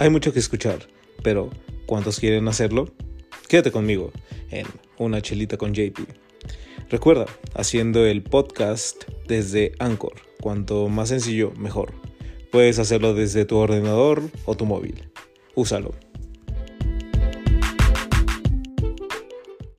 Hay mucho que escuchar, pero ¿cuántos quieren hacerlo? Quédate conmigo en Una Chelita con JP. Recuerda, haciendo el podcast desde Anchor. Cuanto más sencillo, mejor. Puedes hacerlo desde tu ordenador o tu móvil. Úsalo.